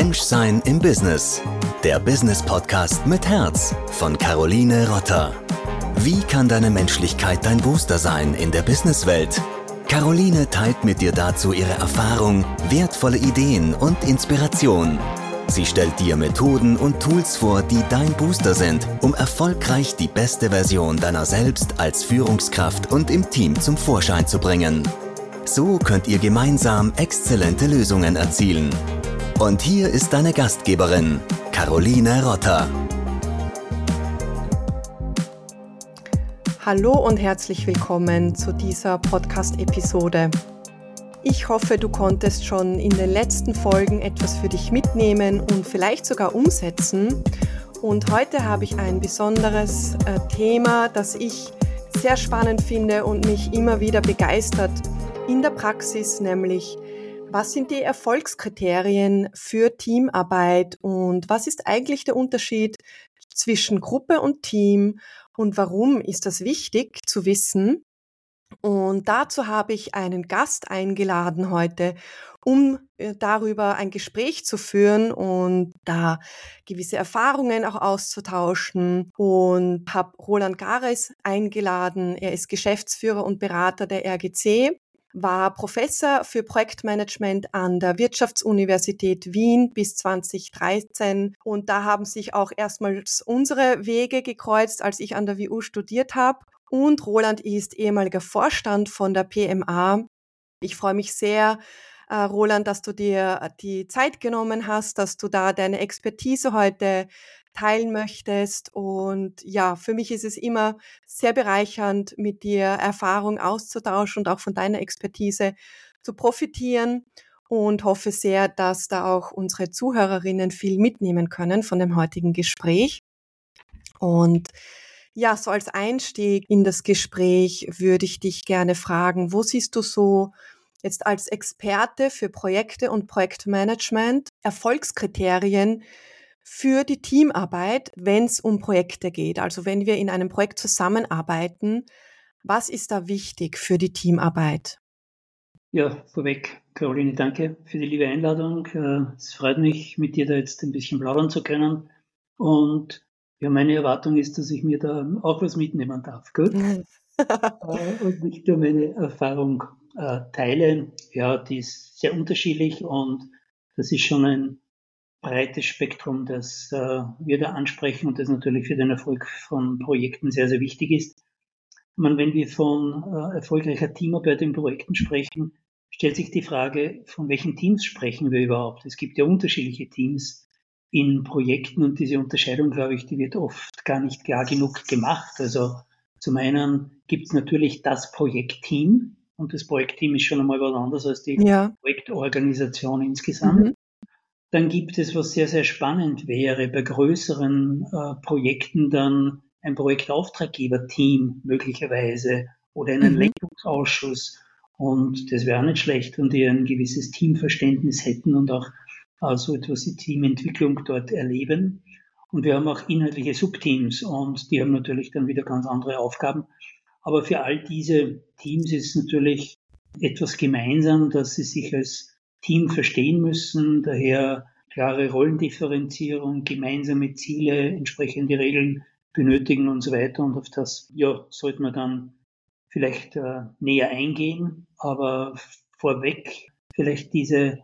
Menschsein im Business. Der Business Podcast mit Herz von Caroline Rotter. Wie kann deine Menschlichkeit dein Booster sein in der Businesswelt? Caroline teilt mit dir dazu ihre Erfahrung, wertvolle Ideen und Inspiration. Sie stellt dir Methoden und Tools vor, die dein Booster sind, um erfolgreich die beste Version deiner selbst als Führungskraft und im Team zum Vorschein zu bringen. So könnt ihr gemeinsam exzellente Lösungen erzielen. Und hier ist deine Gastgeberin, Caroline Rotter. Hallo und herzlich willkommen zu dieser Podcast-Episode. Ich hoffe, du konntest schon in den letzten Folgen etwas für dich mitnehmen und vielleicht sogar umsetzen. Und heute habe ich ein besonderes äh, Thema, das ich sehr spannend finde und mich immer wieder begeistert in der Praxis, nämlich was sind die Erfolgskriterien für Teamarbeit und was ist eigentlich der Unterschied zwischen Gruppe und Team und warum ist das wichtig zu wissen? Und dazu habe ich einen Gast eingeladen heute, um äh, darüber ein Gespräch zu führen und da gewisse Erfahrungen auch auszutauschen und habe Roland Gares eingeladen. Er ist Geschäftsführer und Berater der RGC war Professor für Projektmanagement an der Wirtschaftsuniversität Wien bis 2013 und da haben sich auch erstmals unsere Wege gekreuzt, als ich an der WU studiert habe. Und Roland ist ehemaliger Vorstand von der PMA. Ich freue mich sehr, Roland, dass du dir die Zeit genommen hast, dass du da deine Expertise heute teilen möchtest. Und ja, für mich ist es immer sehr bereichernd, mit dir Erfahrung auszutauschen und auch von deiner Expertise zu profitieren und hoffe sehr, dass da auch unsere Zuhörerinnen viel mitnehmen können von dem heutigen Gespräch. Und ja, so als Einstieg in das Gespräch würde ich dich gerne fragen, wo siehst du so jetzt als Experte für Projekte und Projektmanagement Erfolgskriterien für die Teamarbeit, wenn es um Projekte geht. Also wenn wir in einem Projekt zusammenarbeiten, was ist da wichtig für die Teamarbeit? Ja, vorweg, Caroline, danke für die liebe Einladung. Äh, es freut mich, mit dir da jetzt ein bisschen plaudern zu können. Und ja, meine Erwartung ist, dass ich mir da auch was mitnehmen darf. Gut? Äh, und nicht nur meine Erfahrung äh, teile. Ja, die ist sehr unterschiedlich und das ist schon ein breites Spektrum, das äh, wir da ansprechen und das natürlich für den Erfolg von Projekten sehr, sehr wichtig ist. Man, wenn wir von äh, erfolgreicher Teamarbeit in Projekten sprechen, stellt sich die Frage, von welchen Teams sprechen wir überhaupt? Es gibt ja unterschiedliche Teams in Projekten und diese Unterscheidung, glaube ich, die wird oft gar nicht klar genug gemacht. Also zum einen gibt es natürlich das Projektteam und das Projektteam ist schon einmal was anderes als die ja. Projektorganisation insgesamt. Mhm. Dann gibt es, was sehr, sehr spannend wäre, bei größeren äh, Projekten dann ein Projektauftraggeberteam möglicherweise oder einen mhm. Lenkungsausschuss. Und das wäre nicht schlecht, wenn die ein gewisses Teamverständnis hätten und auch äh, so etwas wie Teamentwicklung dort erleben. Und wir haben auch inhaltliche Subteams und die haben natürlich dann wieder ganz andere Aufgaben. Aber für all diese Teams ist natürlich etwas gemeinsam, dass sie sich als Team verstehen müssen, daher klare Rollendifferenzierung, gemeinsame Ziele, entsprechende Regeln benötigen und so weiter. Und auf das ja, sollte man dann vielleicht äh, näher eingehen. Aber vorweg vielleicht diese,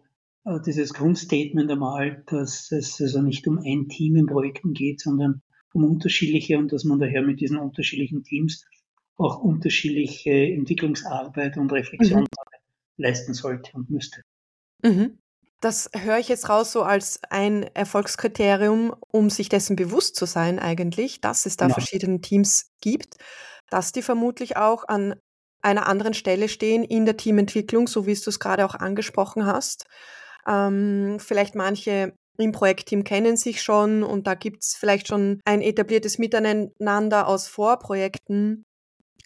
äh, dieses Grundstatement einmal, dass es also nicht um ein Team in Projekten geht, sondern um unterschiedliche und dass man daher mit diesen unterschiedlichen Teams auch unterschiedliche Entwicklungsarbeit und Reflexionsarbeit mhm. leisten sollte und müsste. Mhm. Das höre ich jetzt raus so als ein Erfolgskriterium, um sich dessen bewusst zu sein eigentlich, dass es da Genau. verschiedene Teams gibt, dass die vermutlich auch an einer anderen Stelle stehen in der Teamentwicklung, so wie du es gerade auch angesprochen hast. Ähm, vielleicht manche im Projektteam kennen sich schon und da gibt es vielleicht schon ein etabliertes Miteinander aus Vorprojekten.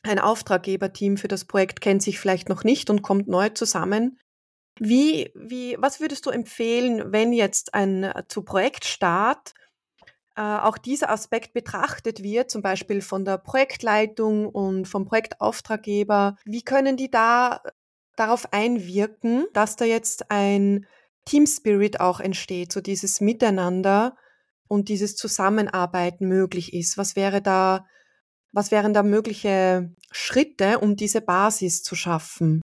Ein Auftraggeberteam für das Projekt kennt sich vielleicht noch nicht und kommt neu zusammen. Wie, wie, was würdest du empfehlen, wenn jetzt ein äh, zu Projektstart äh, auch dieser Aspekt betrachtet wird, zum Beispiel von der Projektleitung und vom Projektauftraggeber? Wie können die da darauf einwirken, dass da jetzt ein Team Spirit auch entsteht, so dieses Miteinander und dieses Zusammenarbeiten möglich ist? Was wäre da, was wären da mögliche Schritte, um diese Basis zu schaffen?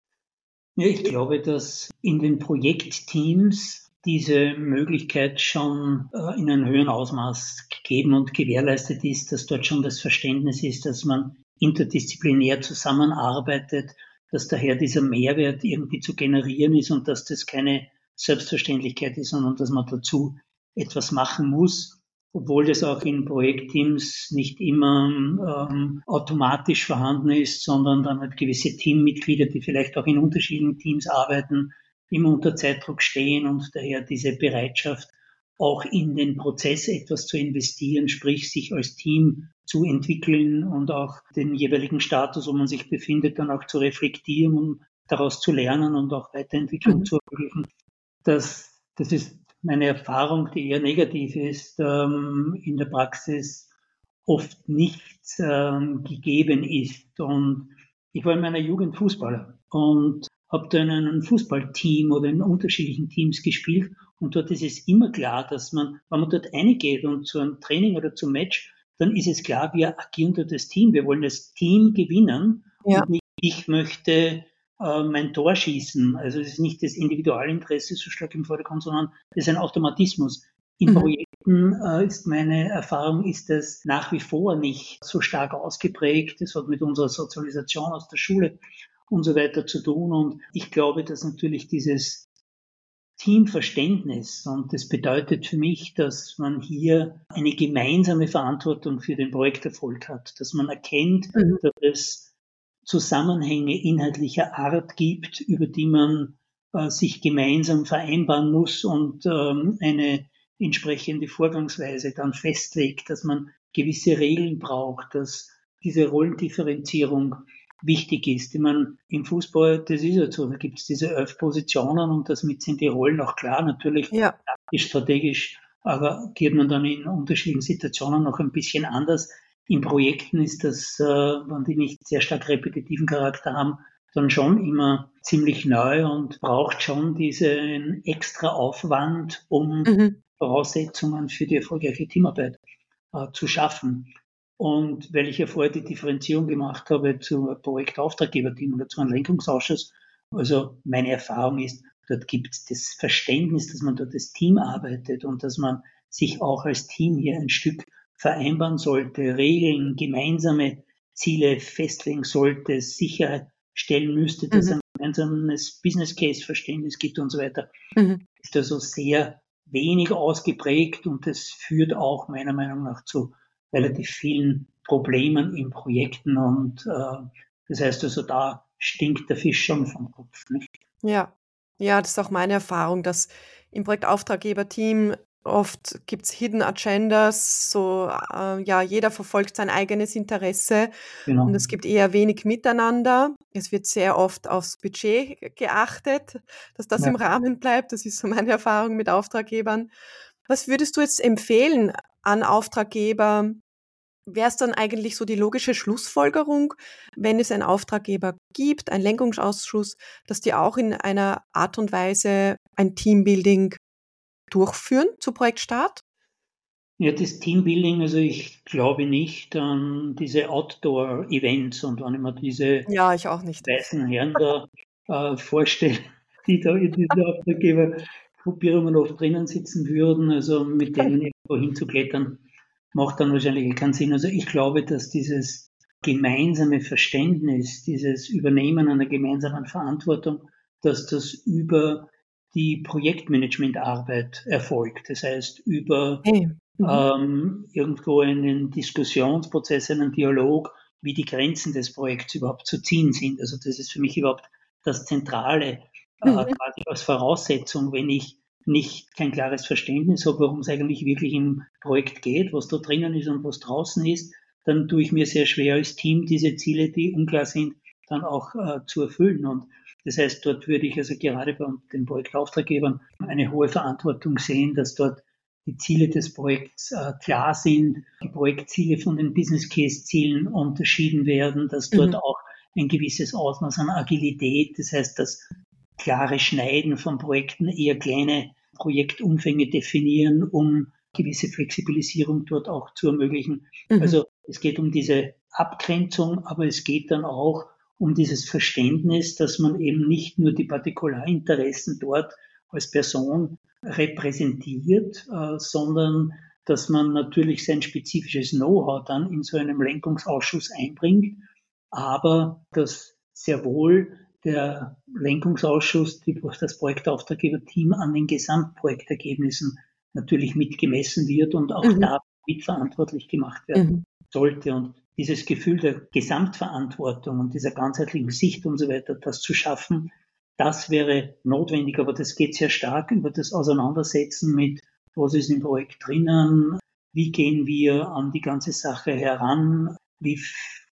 Ja, ich glaube, dass in den Projektteams diese Möglichkeit schon äh, in einem höheren Ausmaß gegeben und gewährleistet ist, dass dort schon das Verständnis ist, dass man interdisziplinär zusammenarbeitet, dass daher dieser Mehrwert irgendwie zu generieren ist und dass das keine Selbstverständlichkeit ist, sondern dass man dazu etwas machen muss, obwohl das auch in Projektteams nicht immer ähm, automatisch vorhanden ist, sondern dann halt gewisse Teammitglieder, die vielleicht auch in unterschiedlichen Teams arbeiten, immer unter Zeitdruck stehen und daher diese Bereitschaft, auch in den Prozess etwas zu investieren, sprich sich als Team zu entwickeln und auch den jeweiligen Status, wo man sich befindet, dann auch zu reflektieren und daraus zu lernen und auch Weiterentwicklung mhm. zu ermöglichen. Das, das ist meine Erfahrung, die eher negativ ist, ähm, in der Praxis oft nicht ähm, gegeben ist. Und ich war in meiner Jugend Fußballer und habe dann in einem Fußballteam oder in unterschiedlichen Teams gespielt. Und dort ist es immer klar, dass man, wenn man dort eingeht und zu einem Training oder zum Match, dann ist es klar, wir agieren dort als Team. Wir wollen das Team gewinnen ja. und nicht ich möchte mein Tor schießen. Also es ist nicht das Individualinteresse so stark im Vordergrund, sondern es ist ein Automatismus. In mhm. Projekten äh, ist meine Erfahrung, ist das nach wie vor nicht so stark ausgeprägt. Das hat mit unserer Sozialisation aus der Schule und so weiter zu tun. Und ich glaube, dass natürlich dieses Teamverständnis und das bedeutet für mich, dass man hier eine gemeinsame Verantwortung für den Projekterfolg hat, dass man erkennt, mhm. dass es Zusammenhänge inhaltlicher Art gibt, über die man äh, sich gemeinsam vereinbaren muss und ähm, eine entsprechende Vorgangsweise dann festlegt, dass man gewisse Regeln braucht, dass diese Rollendifferenzierung wichtig ist. Ich meine, im Fußball, das ist ja so, da gibt es diese elf Positionen und damit sind die Rollen auch klar, natürlich ja. strategisch, aber geht man dann in unterschiedlichen Situationen noch ein bisschen anders. In Projekten ist das, äh, wenn die nicht sehr stark repetitiven Charakter haben, dann schon immer ziemlich neu und braucht schon diesen extra Aufwand, um mhm. Voraussetzungen für die erfolgreiche Teamarbeit äh, zu schaffen. Und weil ich ja vorher die Differenzierung gemacht habe zu Projektauftraggeberteam oder zu einem Lenkungsausschuss, also meine Erfahrung ist, dort gibt es das Verständnis, dass man dort als Team arbeitet und dass man sich auch als Team hier ein Stück vereinbaren sollte, Regeln, gemeinsame Ziele festlegen sollte, sicherstellen müsste, dass mhm. ein gemeinsames Business Case Verständnis gibt und so weiter, mhm. ist also sehr wenig ausgeprägt und das führt auch meiner Meinung nach zu relativ vielen Problemen in Projekten und äh, das heißt also, da stinkt der Fisch schon vom Kopf. Nicht? Ja, ja, das ist auch meine Erfahrung, dass im Projektauftraggeberteam Oft gibt es Hidden Agendas, so äh, ja, jeder verfolgt sein eigenes Interesse genau. und es gibt eher wenig Miteinander. Es wird sehr oft aufs Budget geachtet, dass das ja. im Rahmen bleibt. Das ist so meine Erfahrung mit Auftraggebern. Was würdest du jetzt empfehlen an Auftraggeber? Wäre es dann eigentlich so die logische Schlussfolgerung, wenn es einen Auftraggeber gibt, einen Lenkungsausschuss, dass die auch in einer Art und Weise ein Teambuilding durchführen zu Projektstart? Ja, das Teambuilding, also ich glaube nicht an diese Outdoor-Events und wenn ich mir diese ja, ich auch nicht. weißen Herren da äh, vorstelle, die da in dieser Auftraggebergruppierungen oft drinnen sitzen würden, also mit denen irgendwo hinzuklettern, macht dann wahrscheinlich keinen Sinn. Also ich glaube, dass dieses gemeinsame Verständnis, dieses Übernehmen einer gemeinsamen Verantwortung, dass das über die Projektmanagementarbeit erfolgt. Das heißt, über hey. mhm. ähm, irgendwo einen Diskussionsprozess, einen Dialog, wie die Grenzen des Projekts überhaupt zu ziehen sind. Also das ist für mich überhaupt das Zentrale, äh, mhm. quasi als Voraussetzung, wenn ich nicht kein klares Verständnis habe, worum es eigentlich wirklich im Projekt geht, was da drinnen ist und was draußen ist, dann tue ich mir sehr schwer als Team diese Ziele, die unklar sind, dann auch äh, zu erfüllen. Und das heißt, dort würde ich also gerade bei den Projektauftraggebern eine hohe Verantwortung sehen, dass dort die Ziele des Projekts äh, klar sind, die Projektziele von den Business Case Zielen unterschieden werden, dass dort mhm. auch ein gewisses Ausmaß an Agilität, das heißt, dass klare Schneiden von Projekten, eher kleine Projektumfänge definieren, um gewisse Flexibilisierung dort auch zu ermöglichen. Mhm. Also es geht um diese Abgrenzung, aber es geht dann auch um dieses Verständnis, dass man eben nicht nur die Partikularinteressen dort als Person repräsentiert, äh, sondern dass man natürlich sein spezifisches Know-how dann in so einem Lenkungsausschuss einbringt, aber dass sehr wohl der Lenkungsausschuss, die, das Projektauftraggeber-Team an den Gesamtprojektergebnissen natürlich mitgemessen wird und auch mhm. da mitverantwortlich gemacht werden mhm. sollte. Und dieses Gefühl der Gesamtverantwortung und dieser ganzheitlichen Sicht und so weiter, das zu schaffen, das wäre notwendig, aber das geht sehr stark über das Auseinandersetzen mit, was ist im Projekt drinnen, wie gehen wir an die ganze Sache heran, wie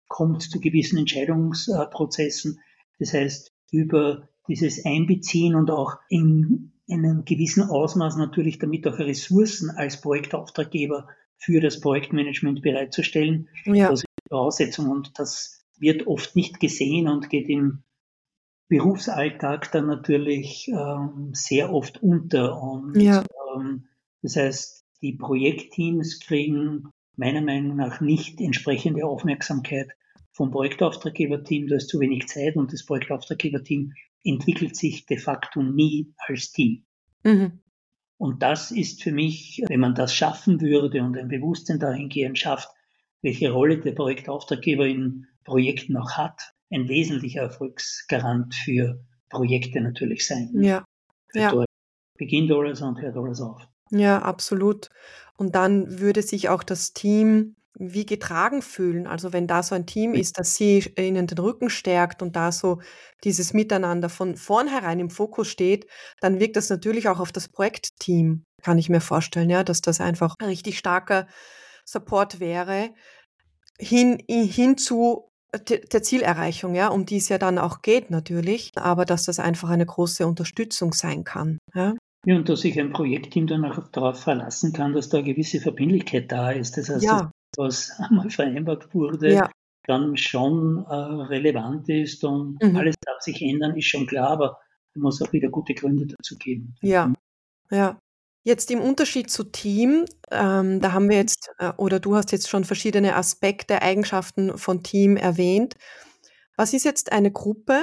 kommt es zu gewissen Entscheidungsprozessen. Das heißt, über dieses Einbeziehen und auch in, in einem gewissen Ausmaß natürlich damit auch Ressourcen als Projektauftraggeber für das Projektmanagement bereitzustellen. Ja. Das ist die Voraussetzung und das wird oft nicht gesehen und geht im Berufsalltag dann natürlich ähm, sehr oft unter. Und ja. ähm, das heißt, die Projektteams kriegen meiner Meinung nach nicht entsprechende Aufmerksamkeit vom Projektauftraggeberteam. Da ist zu wenig Zeit und das Projektauftraggeberteam entwickelt sich de facto nie als Team. Mhm. Und das ist für mich, wenn man das schaffen würde und ein Bewusstsein dahingehend schafft, welche Rolle der Projektauftraggeber in Projekten auch hat, ein wesentlicher Erfolgsgarant für Projekte natürlich sein. Ja. ja. Beginnt alles und hört alles auf. Ja, absolut. Und dann würde sich auch das Team wie getragen fühlen. Also wenn da so ein Team ist, das sie ihnen den Rücken stärkt und da so dieses Miteinander von vornherein im Fokus steht, dann wirkt das natürlich auch auf das Projektteam, kann ich mir vorstellen, ja, dass das einfach ein richtig starker Support wäre, hin, hin zu der Zielerreichung, ja, um die es ja dann auch geht natürlich, aber dass das einfach eine große Unterstützung sein kann. Ja. Ja, und dass sich ein Projektteam dann auch darauf verlassen kann, dass da eine gewisse Verbindlichkeit da ist. Das heißt, ja. Was einmal vereinbart wurde, ja. dann schon äh, relevant ist und mhm. alles darf sich ändern, ist schon klar, aber es muss auch wieder gute Gründe dazu geben. Ja, ja. Jetzt im Unterschied zu Team, ähm, da haben wir jetzt, äh, oder du hast jetzt schon verschiedene Aspekte, Eigenschaften von Team erwähnt. Was ist jetzt eine Gruppe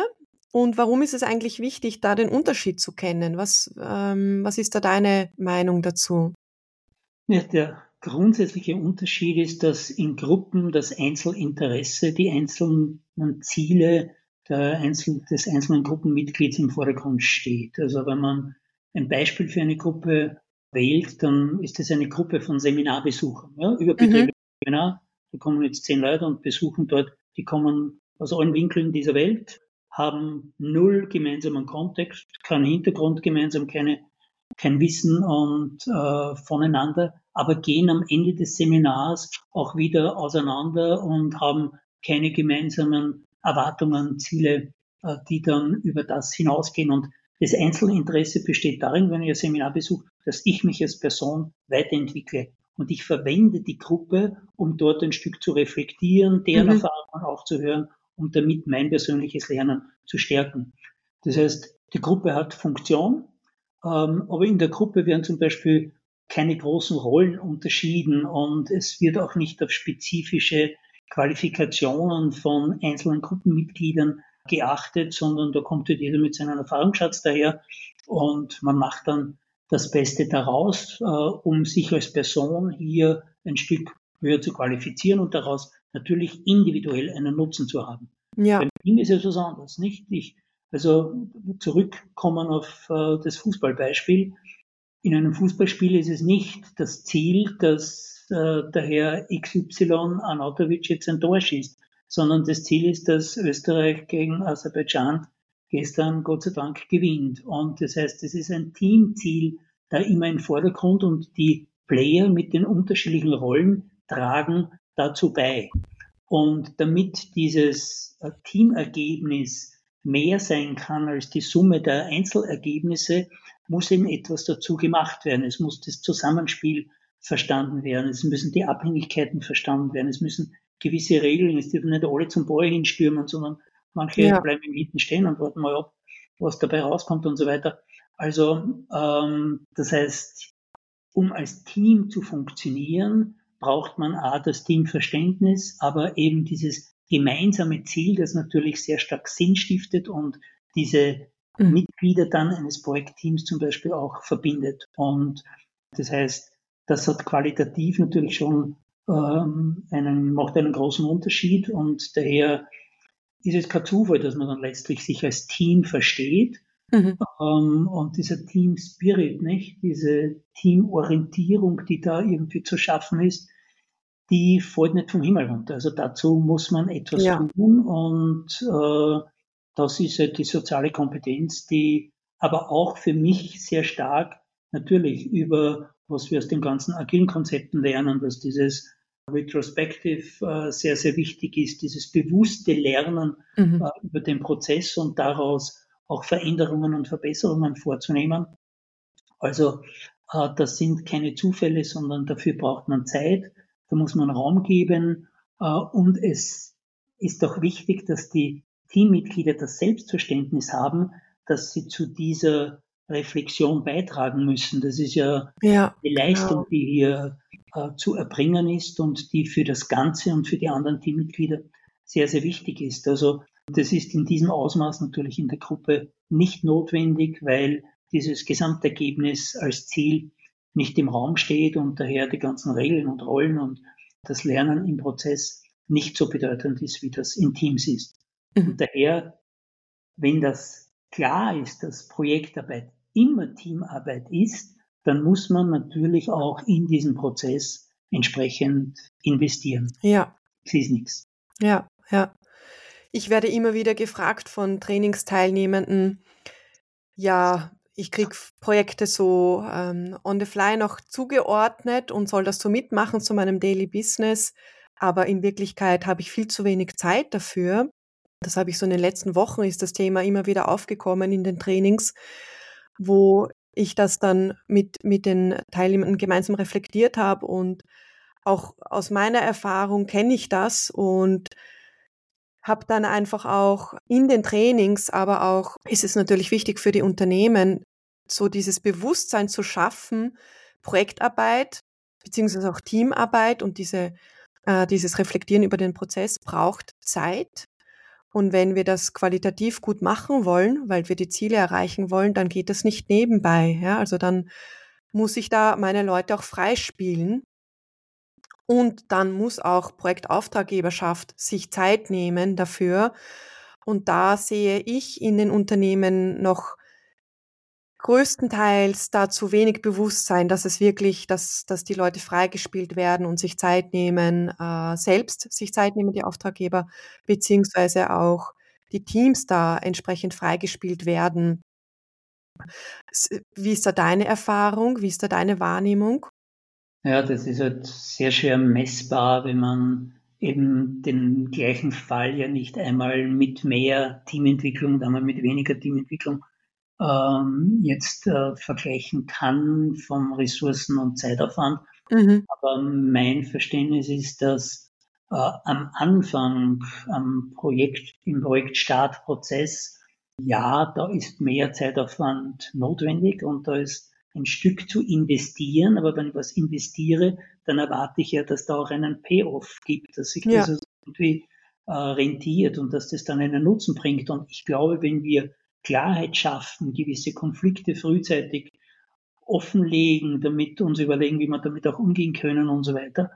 und warum ist es eigentlich wichtig, da den Unterschied zu kennen? Was, ähm, was ist da deine Meinung dazu? Ja, der grundsätzliche Unterschied ist, dass in Gruppen das Einzelinteresse, die einzelnen Ziele Einzel des einzelnen Gruppenmitglieds im Vordergrund steht. Also wenn man ein Beispiel für eine Gruppe wählt, dann ist es eine Gruppe von Seminarbesuchern, ja, überbetriebliche mhm. Seminar. Da kommen jetzt zehn Leute und besuchen dort, die kommen aus allen Winkeln dieser Welt, haben null gemeinsamen Kontext, keinen Hintergrund gemeinsam, keine, kein Wissen und äh, voneinander, aber gehen am Ende des Seminars auch wieder auseinander und haben keine gemeinsamen Erwartungen, Ziele, äh, die dann über das hinausgehen. Und das Einzelinteresse besteht darin, wenn ich ein Seminar besuche, dass ich mich als Person weiterentwickle. Und ich verwende die Gruppe, um dort ein Stück zu reflektieren, deren mhm. Erfahrungen aufzuhören und damit mein persönliches Lernen zu stärken. Das heißt, die Gruppe hat Funktion, aber in der Gruppe werden zum Beispiel keine großen Rollen unterschieden und es wird auch nicht auf spezifische Qualifikationen von einzelnen Gruppenmitgliedern geachtet, sondern da kommt halt jeder mit seinem Erfahrungsschatz daher und man macht dann das Beste daraus, äh, um sich als Person hier ein Stück höher zu qualifizieren und daraus natürlich individuell einen Nutzen zu haben. Ja. Beim Team ist es was anderes, nicht? Ich, also zurückkommen auf äh, das Fußballbeispiel. In einem Fußballspiel ist es nicht das Ziel, dass äh, der Herr XY Anatovic jetzt ein Tor schießt, sondern das Ziel ist, dass Österreich gegen Aserbaidschan gestern Gott sei Dank gewinnt. Und das heißt, es ist ein Teamziel da immer im Vordergrund und die Player mit den unterschiedlichen Rollen tragen dazu bei. Und damit dieses äh, Teamergebnis mehr sein kann als die Summe der Einzelergebnisse, muss eben etwas dazu gemacht werden. Es muss das Zusammenspiel verstanden werden. Es müssen die Abhängigkeiten verstanden werden. Es müssen gewisse Regeln, es dürfen nicht alle zum Ball hinstürmen, sondern manche ja. bleiben hinten stehen und warten mal ab, was dabei rauskommt und so weiter. Also ähm, das heißt, um als Team zu funktionieren, braucht man A, das Teamverständnis, aber eben dieses gemeinsame Ziel, das natürlich sehr stark Sinn stiftet und diese mhm. Mitglieder dann eines Projektteams zum Beispiel auch verbindet. Und das heißt, das hat qualitativ natürlich schon ähm, einen, macht einen großen Unterschied und daher ist es kein Zufall, dass man dann letztlich sich als Team versteht. Mhm. Ähm, und dieser Team Spirit, nicht? Diese Teamorientierung, die da irgendwie zu schaffen ist, die fällt nicht vom Himmel runter. Also dazu muss man etwas ja. tun und äh, das ist halt die soziale Kompetenz, die aber auch für mich sehr stark natürlich über was wir aus den ganzen agilen Konzepten lernen, dass dieses Retrospective äh, sehr, sehr wichtig ist, dieses bewusste Lernen mhm. äh, über den Prozess und daraus auch Veränderungen und Verbesserungen vorzunehmen. Also äh, das sind keine Zufälle, sondern dafür braucht man Zeit, da muss man Raum geben äh, und es ist auch wichtig, dass die Teammitglieder das Selbstverständnis haben, dass sie zu dieser Reflexion beitragen müssen. Das ist ja, ja die Leistung, genau. die hier äh, zu erbringen ist und die für das Ganze und für die anderen Teammitglieder sehr, sehr wichtig ist. Also das ist in diesem Ausmaß natürlich in der Gruppe nicht notwendig, weil dieses Gesamtergebnis als Ziel nicht im Raum steht und daher die ganzen Regeln und Rollen und das Lernen im Prozess nicht so bedeutend ist, wie das in Teams ist. Mhm. Und daher, wenn das klar ist, dass Projektarbeit immer Teamarbeit ist, dann muss man natürlich auch in diesen Prozess entsprechend investieren. Ja. Es ist nichts. Ja, ja. Ich werde immer wieder gefragt von Trainingsteilnehmenden, ja, ich kriege Projekte so ähm, on the fly noch zugeordnet und soll das so mitmachen zu meinem Daily Business, aber in Wirklichkeit habe ich viel zu wenig Zeit dafür. Das habe ich so in den letzten Wochen ist das Thema immer wieder aufgekommen in den Trainings, wo ich das dann mit, mit den Teilnehmern gemeinsam reflektiert habe und auch aus meiner Erfahrung kenne ich das und habe dann einfach auch in den Trainings, aber auch ist es natürlich wichtig für die Unternehmen, so dieses Bewusstsein zu schaffen, Projektarbeit beziehungsweise auch Teamarbeit und diese, äh, dieses Reflektieren über den Prozess braucht Zeit. Und wenn wir das qualitativ gut machen wollen, weil wir die Ziele erreichen wollen, dann geht das nicht nebenbei. Ja? Also dann muss ich da meine Leute auch freispielen. Und dann muss auch Projektauftraggeberschaft sich Zeit nehmen dafür. Und da sehe ich in den Unternehmen noch größtenteils da zu wenig Bewusstsein, dass es wirklich, dass, dass die Leute freigespielt werden und sich Zeit nehmen, äh, selbst sich Zeit nehmen, die Auftraggeber, beziehungsweise auch die Teams da entsprechend freigespielt werden. Wie ist da deine Erfahrung? Wie ist da deine Wahrnehmung? Ja, das ist halt sehr schwer messbar, wenn man eben den gleichen Fall ja nicht einmal mit mehr Teamentwicklung, einmal mit weniger Teamentwicklung ähm, jetzt äh, vergleichen kann vom Ressourcen- und Zeitaufwand. Mhm. Aber mein Verständnis ist, dass äh, am Anfang, am Projekt, im Projektstartprozess, ja, da ist mehr Zeitaufwand notwendig und da ist ein Stück zu investieren, aber wenn ich was investiere, dann erwarte ich ja, dass da auch einen Payoff gibt, dass sich ja. das irgendwie äh, rentiert und dass das dann einen Nutzen bringt. Und ich glaube, wenn wir Klarheit schaffen, gewisse Konflikte frühzeitig offenlegen, damit uns überlegen, wie wir damit auch umgehen können und so weiter,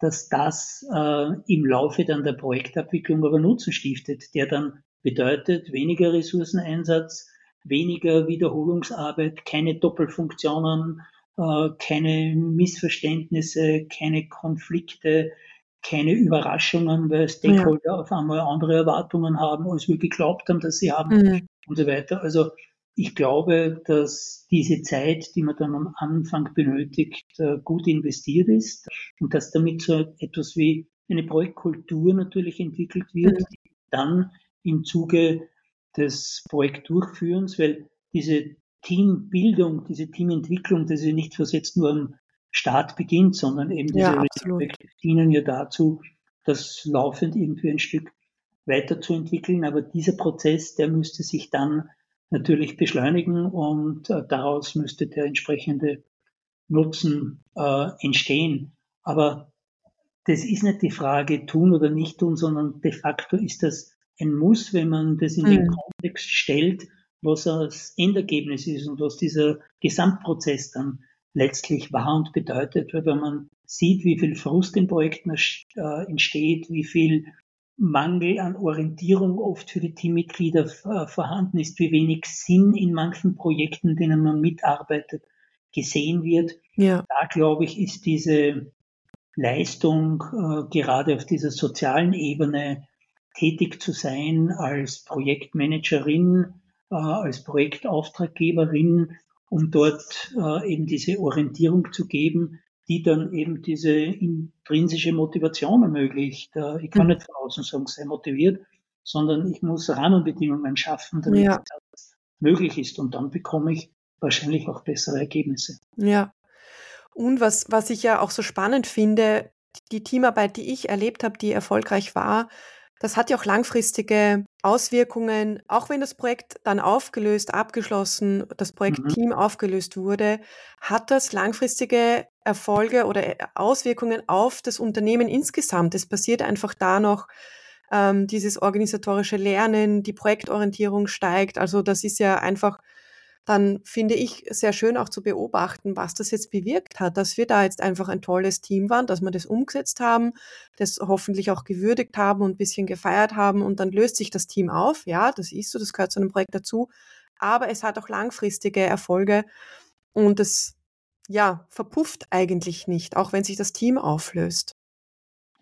dass das äh, im Laufe dann der Projektabwicklung aber Nutzen stiftet, der dann bedeutet weniger Ressourceneinsatz, weniger Wiederholungsarbeit, keine Doppelfunktionen, äh, keine Missverständnisse, keine Konflikte, keine Überraschungen, weil Stakeholder ja. auf einmal andere Erwartungen haben, als wir geglaubt haben, dass sie haben. Mhm und so weiter. Also ich glaube, dass diese Zeit, die man dann am Anfang benötigt, äh, gut investiert ist und dass damit so etwas wie eine Projektkultur natürlich entwickelt wird, mhm. die dann im Zuge des Projektdurchführens, weil diese Teambildung, diese Teamentwicklung, das ist nicht was jetzt nur am Start beginnt, sondern eben diese ja, Projekte dienen ja dazu, das laufend irgendwie ein Stück weiterzuentwickeln. Aber dieser Prozess, der müsste sich dann natürlich beschleunigen und äh, daraus müsste der entsprechende Nutzen äh, entstehen. Aber das ist nicht die Frage tun oder nicht tun, sondern de facto ist das ein Muss, wenn man das in mhm. den Kontext stellt, was das Endergebnis ist und was dieser Gesamtprozess dann letztlich war und bedeutet, weil wenn man sieht, wie viel Frust in Projekten äh, entsteht, wie viel Mangel an Orientierung oft für die Teammitglieder äh, vorhanden ist, wie wenig Sinn in manchen Projekten, denen man mitarbeitet, gesehen wird. Ja. Da glaube ich, ist diese Leistung, äh, gerade auf dieser sozialen Ebene tätig zu sein als Projektmanagerin, äh, als Projektauftraggeberin, um dort äh, eben diese Orientierung zu geben, die dann eben diese intrinsische Motivation ermöglicht. Äh, ich kann mhm. nicht von außen sagen, sei motiviert, sondern ich muss Rahmenbedingungen schaffen, damit ja. das möglich ist. Und dann bekomme ich wahrscheinlich auch bessere Ergebnisse. Ja. Und was, was ich ja auch so spannend finde, die Teamarbeit, die ich erlebt habe, die erfolgreich war, das hat ja auch langfristige Auswirkungen, auch wenn das Projekt dann aufgelöst, abgeschlossen, das Projektteam mhm. aufgelöst wurde, hat das langfristige Erfolge oder äh, Auswirkungen auf das Unternehmen insgesamt. Es passiert einfach da noch ähm, dieses organisatorische Lernen, die Projektorientierung steigt. Also das ist ja einfach dann finde ich sehr schön auch zu beobachten, was das jetzt bewirkt hat, dass wir da jetzt einfach ein tolles Team waren, dass wir das umgesetzt haben, das hoffentlich auch gewürdigt haben und ein bisschen gefeiert haben und dann löst sich das Team auf. Ja, das ist so, das gehört zu einem Projekt dazu. Aber es hat auch langfristige Erfolge und es ja, verpufft eigentlich nicht, auch wenn sich das Team auflöst.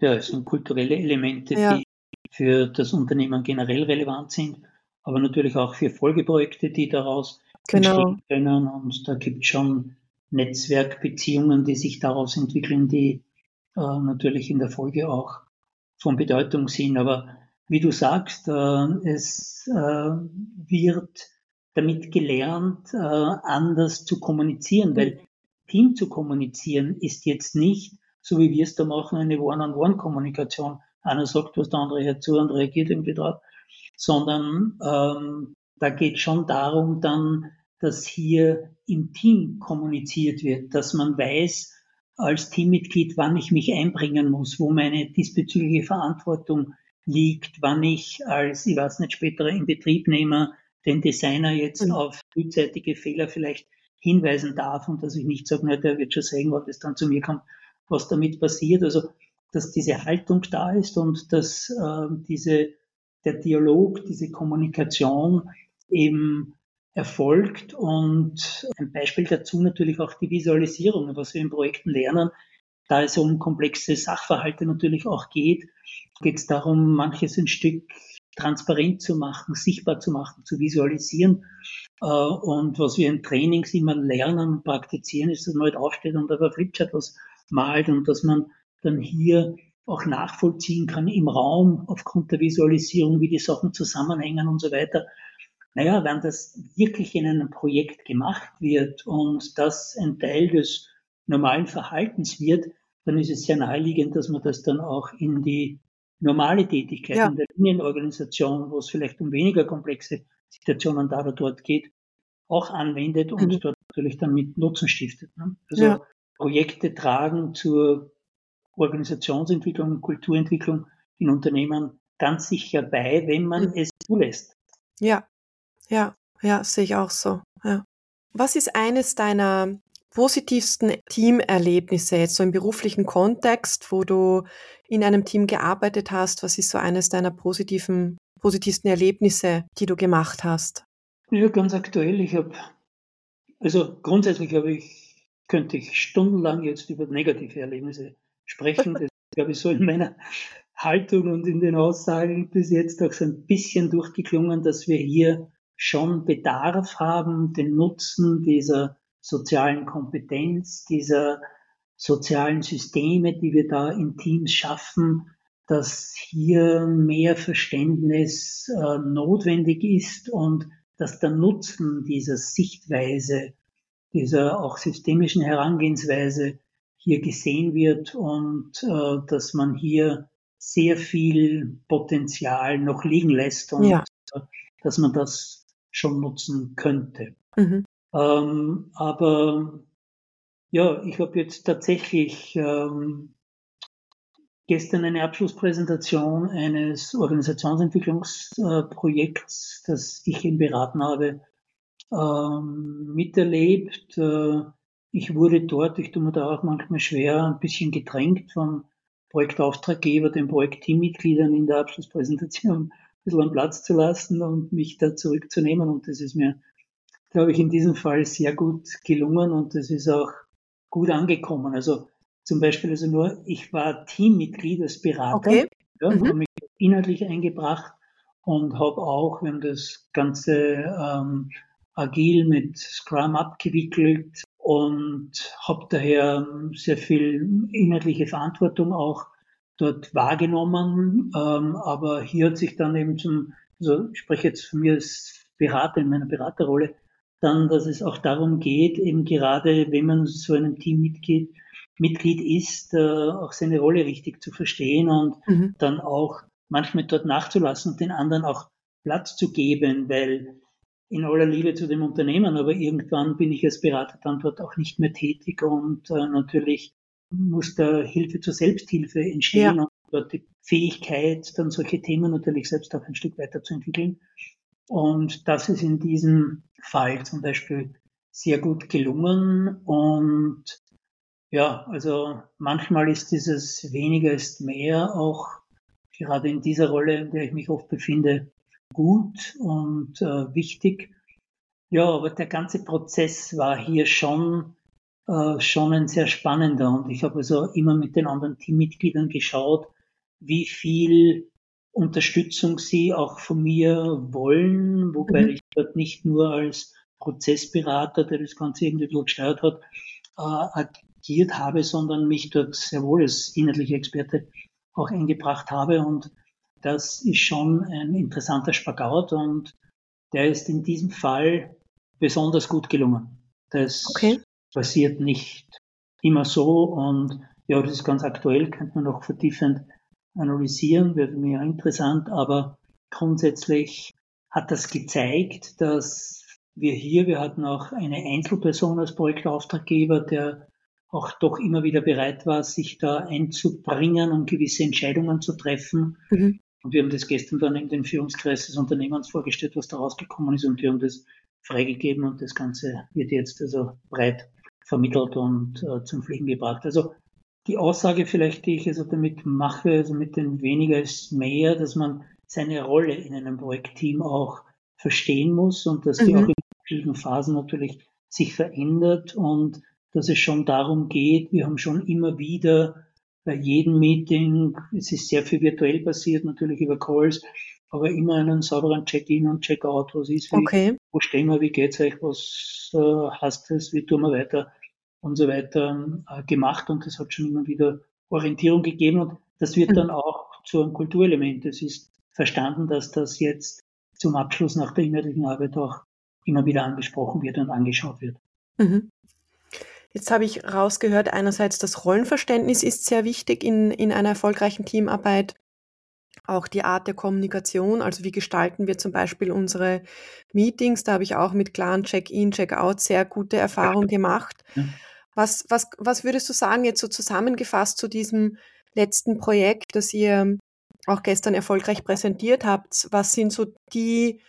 Ja, es sind kulturelle Elemente, ja. die für das Unternehmen generell relevant sind, aber natürlich auch für Folgeprojekte, die daraus genau. können. Und da gibt es schon Netzwerkbeziehungen, die sich daraus entwickeln, die äh, natürlich in der Folge auch von Bedeutung sind. Aber wie du sagst, äh, es äh, wird damit gelernt, äh, anders zu kommunizieren, weil Team zu kommunizieren ist jetzt nicht, so wie wir es da machen, eine One-on-One-Kommunikation. Einer sagt was, der andere hört zu und reagiert irgendwie drauf, sondern ähm, da geht schon darum, dann dass hier im Team kommuniziert wird, dass man weiß als Teammitglied, wann ich mich einbringen muss, wo meine diesbezügliche Verantwortung liegt, wann ich als, ich weiß nicht, späterer Inbetriebnehmer den Designer jetzt mhm. auf frühzeitige Fehler vielleicht hinweisen darf und dass ich nicht sage, na, der wird schon sehen, was es dann zu mir kommt, was damit passiert. Also, dass diese Haltung da ist und dass äh, diese, der Dialog, diese Kommunikation eben erfolgt. Und ein Beispiel dazu natürlich auch die Visualisierung, was wir in Projekten lernen. Da es um komplexe Sachverhalte natürlich auch geht, geht es darum, manches ein Stück transparent zu machen, sichtbar zu machen, zu visualisieren. Äh, und was wir in Trainings immer lernen und praktizieren, ist, dass man halt aufsteht und auf der Flipchart was malt und dass man dann hier auch nachvollziehen kann im Raum aufgrund der Visualisierung, wie die Sachen zusammenhängen und so weiter naja, wenn das wirklich in einem Projekt gemacht wird und das ein Teil des normalen Verhaltens wird, dann ist es sehr naheliegend, dass man das dann auch in die normale Tätigkeit ja. in der Linienorganisation, wo es vielleicht um weniger komplexe Situationen da oder dort geht, auch anwendet und mhm. dort natürlich dann mit Nutzen stiftet. Ne? Also ja. Projekte tragen zur Organisationsentwicklung und Kulturentwicklung in Unternehmen ganz sicher bei, wenn man mhm. es zulässt. Ja, ja, ja, sehe ich auch so. Ja. Was ist eines deiner positivsten Teamerlebnisse jetzt so im beruflichen Kontext, wo du in einem Team gearbeitet hast? Was ist so eines deiner positiven, positivsten Erlebnisse, die du gemacht hast? Ja, ganz aktuell. Ich habe, also grundsätzlich habe ich, könnte ich stundenlang jetzt über negative Erlebnisse sprechen. Das glaube ich so in meiner Haltung und in den Aussagen bis jetzt auch so ein bisschen durchgeklungen, dass wir hier schon Bedarf haben, den Nutzen dieser sozialen Kompetenz, dieser sozialen Systeme, die wir da in Teams schaffen, dass hier mehr Verständnis äh, notwendig ist und dass der Nutzen dieser Sichtweise, dieser auch systemischen Herangehensweise hier gesehen wird und äh, dass man hier sehr viel Potenzial noch liegen lässt und ja. dass man das schon nutzen könnte. Mhm. Ähm, aber ja, ich habe jetzt tatsächlich ähm, gestern eine Abschlusspräsentation eines Organisationsentwicklungsprojekts, das ich ihn beraten habe, ähm, miterlebt. Äh, ich wurde dort, ich tue mir da auch manchmal schwer, ein bisschen gedrängt vom Projektauftraggeber, den Projektteammitgliedern in der Abschlusspräsentation bisschen einen Platz zu lassen und mich da zurückzunehmen. Und das ist mir, glaube ich, in diesem Fall sehr gut gelungen und das ist auch gut angekommen. Also zum Beispiel also nur, ich war Teammitglied als Berater, okay. ja, mhm. habe mich inhaltlich eingebracht und habe auch, wir haben das Ganze ähm, agil mit Scrum abgewickelt und habe daher sehr viel inhaltliche Verantwortung auch dort wahrgenommen. Ähm, aber hier hat sich dann eben zum, also ich spreche jetzt von mir als Berater in meiner Beraterrolle, dann, dass es auch darum geht, eben gerade wenn man so einem Teammitglied Mitglied ist, äh, auch seine Rolle richtig zu verstehen und mhm. dann auch manchmal dort nachzulassen und den anderen auch Platz zu geben, weil in aller Liebe zu dem Unternehmen, aber irgendwann bin ich als Berater dann dort auch nicht mehr tätig und äh, natürlich muss da Hilfe zur Selbsthilfe entstehen ja. und dort die Fähigkeit, dann solche Themen natürlich selbst auch ein Stück weiterzuentwickeln. Und das ist in diesem Fall zum Beispiel sehr gut gelungen und ja, also manchmal ist dieses weniger ist mehr auch gerade in dieser Rolle, in der ich mich oft befinde, gut und äh, wichtig. Ja, aber der ganze Prozess war hier schon, äh, schon ein sehr spannender und ich habe also immer mit den anderen Teammitgliedern geschaut, wie viel Unterstützung sie auch von mir wollen, wobei mhm. ich dort nicht nur als Prozessberater, der das Ganze irgendwie gesteuert hat, äh, agiert habe, sondern mich dort sehr wohl als inhaltlicher Experte auch eingebracht habe. Und das ist schon ein interessanter Spagat und der ist in diesem Fall besonders gut gelungen. Das okay. Passiert nicht immer so und ja, das ist ganz aktuell, könnte man noch vertiefend analysieren, wäre mir interessant, aber grundsätzlich hat das gezeigt, dass wir hier, wir hatten auch eine Einzelperson als Projektauftraggeber, der auch doch immer wieder bereit war, sich da einzubringen und gewisse Entscheidungen zu treffen. Mhm. Und wir haben das gestern dann in den Führungskreis des Unternehmens vorgestellt, was da rausgekommen ist und wir haben das freigegeben und das Ganze wird jetzt also breit vermittelt und äh, zum Fliegen gebracht. Also die Aussage vielleicht, die ich also damit mache, also mit dem weniger ist mehr, dass man seine Rolle in einem Projektteam auch verstehen muss und dass mhm. die auch in verschiedenen Phasen natürlich sich verändert und dass es schon darum geht, wir haben schon immer wieder bei jedem Meeting, es ist sehr viel virtuell passiert, natürlich über Calls, aber immer einen sauberen Check-in und Check-out. Was ist, wie, okay. wo stehen wir, wie geht's euch, was äh, heißt das, wie tun wir weiter und so weiter äh, gemacht und das hat schon immer wieder Orientierung gegeben und das wird mhm. dann auch zu einem Kulturelement. Es ist verstanden, dass das jetzt zum Abschluss nach der inhaltlichen Arbeit auch immer wieder angesprochen wird und angeschaut wird. Mhm. Jetzt habe ich rausgehört, einerseits das Rollenverständnis ist sehr wichtig in, in einer erfolgreichen Teamarbeit. Auch die Art der Kommunikation, also wie gestalten wir zum Beispiel unsere Meetings, da habe ich auch mit klaren Check-in, Check-out sehr gute Erfahrungen gemacht. Ja. Was, was, was würdest du sagen, jetzt so zusammengefasst zu diesem letzten Projekt, das ihr auch gestern erfolgreich präsentiert habt? Was sind so die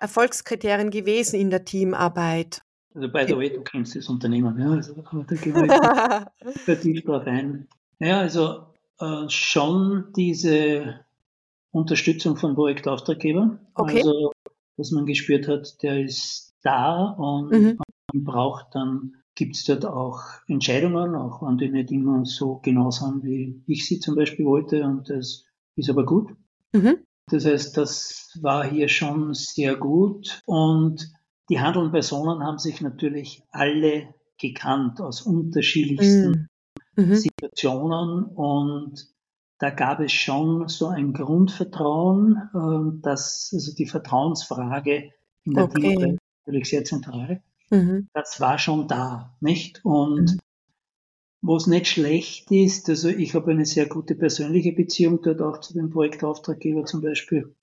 Erfolgskriterien gewesen in der Teamarbeit? Also by the way, du kennst das Unternehmen, ja, also da gehen vertieft drauf ein. Ja, also äh, schon diese Unterstützung von Projektauftraggeber. Okay. Also, dass man gespürt hat, der ist da und mhm. man braucht dann, gibt es dort auch Entscheidungen, auch wenn die nicht immer so genau sind, wie ich sie zum Beispiel wollte und das ist aber gut. Mhm. Das heißt, das war hier schon sehr gut und die handelnden Personen haben sich natürlich alle gekannt aus unterschiedlichsten mm. mhm. Situationen und da gab es schon so ein Grundvertrauen, äh, dass also die Vertrauensfrage in der okay. Teamarbeit natürlich sehr zentral. Mhm. Das war schon da, nicht? Und mhm. wo es nicht schlecht ist, also ich habe eine sehr gute persönliche Beziehung dort auch zu dem Projektauftraggeber zum Beispiel.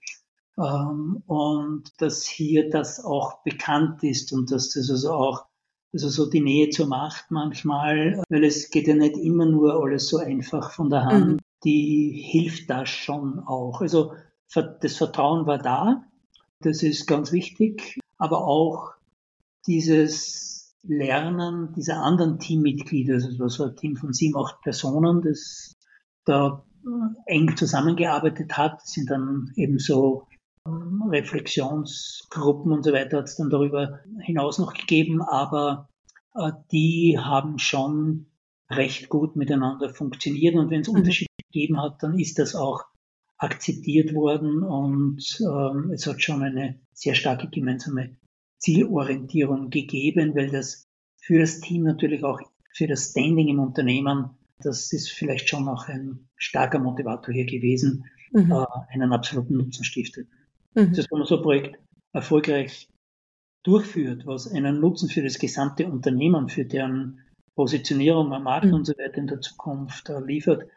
ähm, und dass hier das auch bekannt ist und dass das also auch also so die Nähe zur Macht manchmal, weil es geht ja nicht immer nur alles so einfach von der Hand, mhm. die hilft da schon auch. Also das Vertrauen war da, das ist ganz wichtig, aber auch dieses Lernen dieser anderen Teammitglieder, also so ein Team von sieben, acht Personen, das da eng zusammengearbeitet hat, sind dann eben so Reflexionsgruppen und so weiter hat es dann darüber hinaus noch gegeben, aber äh, die haben schon recht gut miteinander funktioniert und wenn es mhm. Unterschiede gegeben hat, dann ist das auch akzeptiert worden und ähm, es hat schon eine sehr starke gemeinsame Zielorientierung gegeben, weil das für das Team natürlich auch für das Standing im Unternehmen, das ist vielleicht schon auch ein starker Motivator hier gewesen, mhm. äh, einen absoluten Nutzen stiftet. Mhm. Das, wenn man so ein Projekt erfolgreich durchführt, was einen Nutzen für das gesamte Unternehmen, für deren Positionierung am Markt mhm. und so weiter in der Zukunft äh, liefert,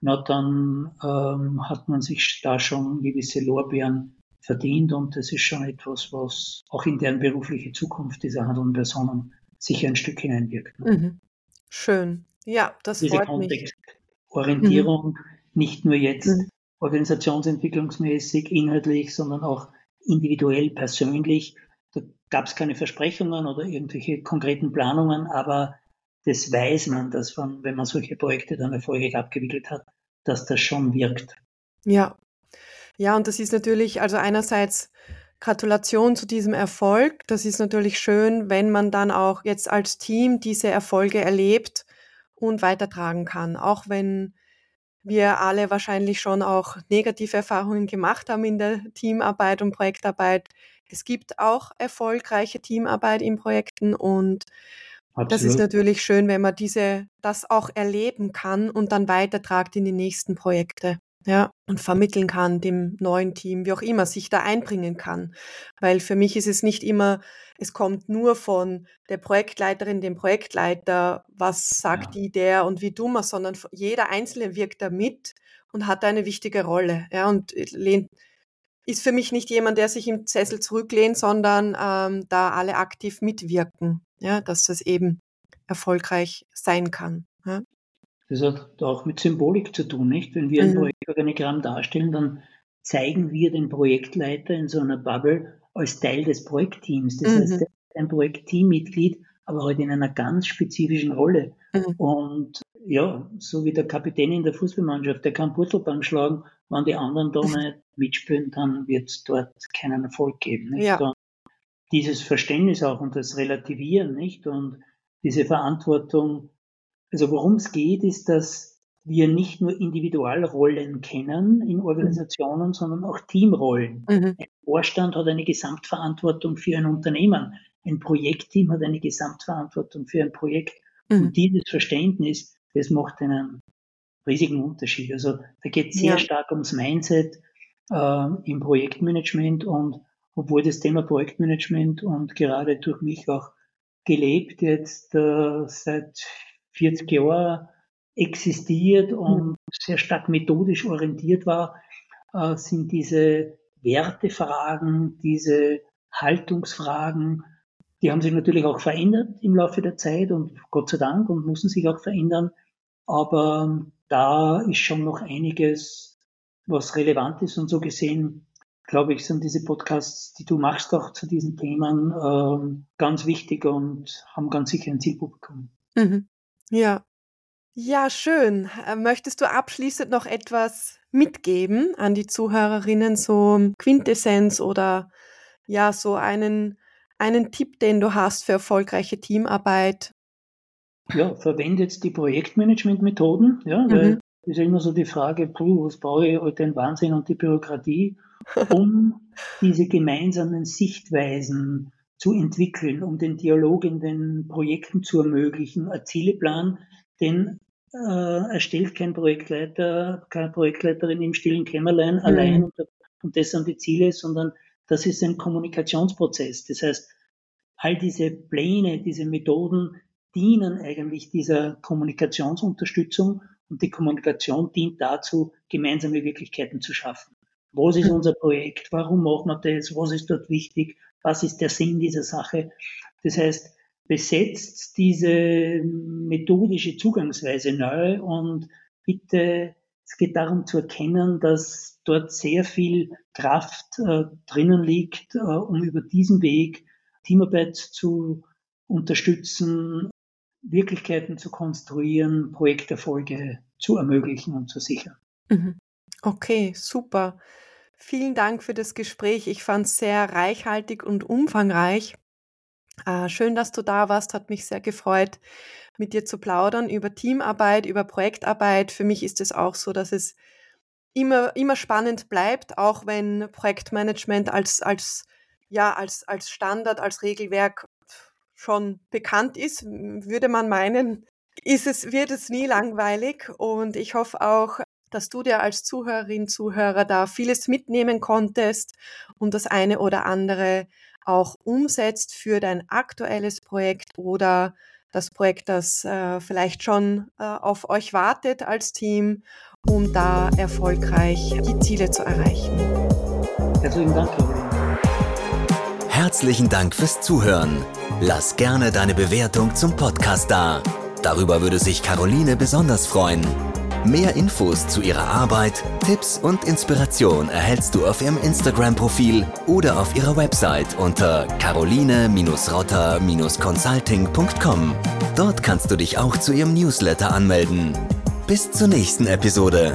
na, dann ähm, hat man sich da schon gewisse Lorbeeren verdient und das ist schon etwas, was auch in deren berufliche Zukunft dieser handelnden Personen sicher ein Stück hineinwirkt. Ne? Mhm. Schön. Ja, das Diese freut Kontextorientierung, mhm. nicht nur jetzt mhm organisationsentwicklungsmäßig, inhaltlich, sondern auch individuell, persönlich. Da gab es keine Versprechungen oder irgendwelche konkreten Planungen, aber das weiß man, dass man, wenn man solche Projekte dann erfolgreich abgewickelt hat, dass das schon wirkt. Ja. Ja, und das ist natürlich, also einerseits Gratulation zu diesem Erfolg. Das ist natürlich schön, wenn man dann auch jetzt als Team diese Erfolge erlebt und weitertragen kann. Auch wenn wir alle wahrscheinlich schon auch negative Erfahrungen gemacht haben in der Teamarbeit und Projektarbeit. Es gibt auch erfolgreiche Teamarbeit in Projekten und Absolut. das ist natürlich schön, wenn man diese, das auch erleben kann und dann weitertragt in die nächsten Projekte ja, und vermitteln kann dem neuen Team, wie auch immer, sich da einbringen kann. Weil für mich ist es nicht immer, es kommt nur von der Projektleiterin, dem Projektleiter, was sagt ja. die, der und wie du man, sondern jeder Einzelne wirkt da mit und hat eine wichtige Rolle. Ja, und lehnt, ist für mich nicht jemand, der sich im Sessel zurücklehnt, sondern ähm, da alle aktiv mitwirken, ja, dass das eben erfolgreich sein kann. Ja. Das hat auch mit Symbolik zu tun, nicht? Wenn wir ein mhm. Projektorganigramm darstellen, dann zeigen wir den Projektleiter in so einer Bubble als Teil des Projektteams. Das mhm. heißt, ein Projektteammitglied, aber halt in einer ganz spezifischen Rolle. Mhm. Und ja, so wie der Kapitän in der Fußballmannschaft, der kann Purzelbaum schlagen, wenn die anderen da nicht mitspielen, dann wird es dort keinen Erfolg geben. Nicht? Ja. Und dieses Verständnis auch und das Relativieren, nicht? Und diese Verantwortung also worum es geht, ist, dass wir nicht nur Individualrollen kennen in Organisationen, sondern auch Teamrollen. Mhm. Ein Vorstand hat eine Gesamtverantwortung für ein Unternehmen. Ein Projektteam hat eine Gesamtverantwortung für ein Projekt. Mhm. Und dieses Verständnis, das macht einen riesigen Unterschied. Also da geht es sehr ja. stark ums Mindset äh, im Projektmanagement und obwohl das Thema Projektmanagement und gerade durch mich auch gelebt jetzt äh, seit 40 Jahre existiert und sehr stark methodisch orientiert war, äh, sind diese Wertefragen, diese Haltungsfragen, die haben sich natürlich auch verändert im Laufe der Zeit und Gott sei Dank und müssen sich auch verändern. Aber da ist schon noch einiges, was relevant ist und so gesehen, glaube ich, sind diese Podcasts, die du machst, auch zu diesen Themen äh, ganz wichtig und haben ganz sicher ein Zielpublikum. Mhm. Ja. Ja, schön. Äh, möchtest du abschließend noch etwas mitgeben an die Zuhörerinnen, so Quintessenz oder ja, so einen, einen Tipp, den du hast für erfolgreiche Teamarbeit? Ja, verwendet die Projektmanagement-Methoden, ja, mhm. weil ist ja immer so die Frage, puh, was brauche ich heute den Wahnsinn und die Bürokratie, um diese gemeinsamen Sichtweisen zu entwickeln, um den Dialog in den Projekten zu ermöglichen. Ein Zieleplan, den äh, erstellt kein Projektleiter, keine Projektleiterin im stillen Kämmerlein mhm. allein und, und das sind die Ziele, sondern das ist ein Kommunikationsprozess. Das heißt, all diese Pläne, diese Methoden dienen eigentlich dieser Kommunikationsunterstützung und die Kommunikation dient dazu, gemeinsame Wirklichkeiten zu schaffen. Was ist unser Projekt? Warum machen wir das? Was ist dort wichtig? Was ist der Sinn dieser Sache? Das heißt, besetzt diese methodische Zugangsweise neu und bitte, es geht darum zu erkennen, dass dort sehr viel Kraft äh, drinnen liegt, äh, um über diesen Weg Teamarbeit zu unterstützen, Wirklichkeiten zu konstruieren, Projekterfolge zu ermöglichen und zu sichern. Mhm. Okay, super. Vielen Dank für das Gespräch. Ich fand es sehr reichhaltig und umfangreich. Äh, schön, dass du da warst, hat mich sehr gefreut, mit dir zu plaudern über Teamarbeit, über Projektarbeit. Für mich ist es auch so, dass es immer, immer spannend bleibt, auch wenn Projektmanagement als, als, ja, als, als Standard, als Regelwerk schon bekannt ist, würde man meinen, ist es, wird es nie langweilig. Und ich hoffe auch, dass du dir als Zuhörerin, Zuhörer da vieles mitnehmen konntest und das eine oder andere auch umsetzt für dein aktuelles Projekt oder das Projekt, das äh, vielleicht schon äh, auf euch wartet als Team, um da erfolgreich die Ziele zu erreichen. Herzlichen Dank. Herzlichen Dank fürs Zuhören. Lass gerne deine Bewertung zum Podcast da. Darüber würde sich Caroline besonders freuen. Mehr Infos zu ihrer Arbeit, Tipps und Inspiration erhältst du auf ihrem Instagram-Profil oder auf ihrer Website unter caroline-rotter-consulting.com. Dort kannst du dich auch zu ihrem Newsletter anmelden. Bis zur nächsten Episode.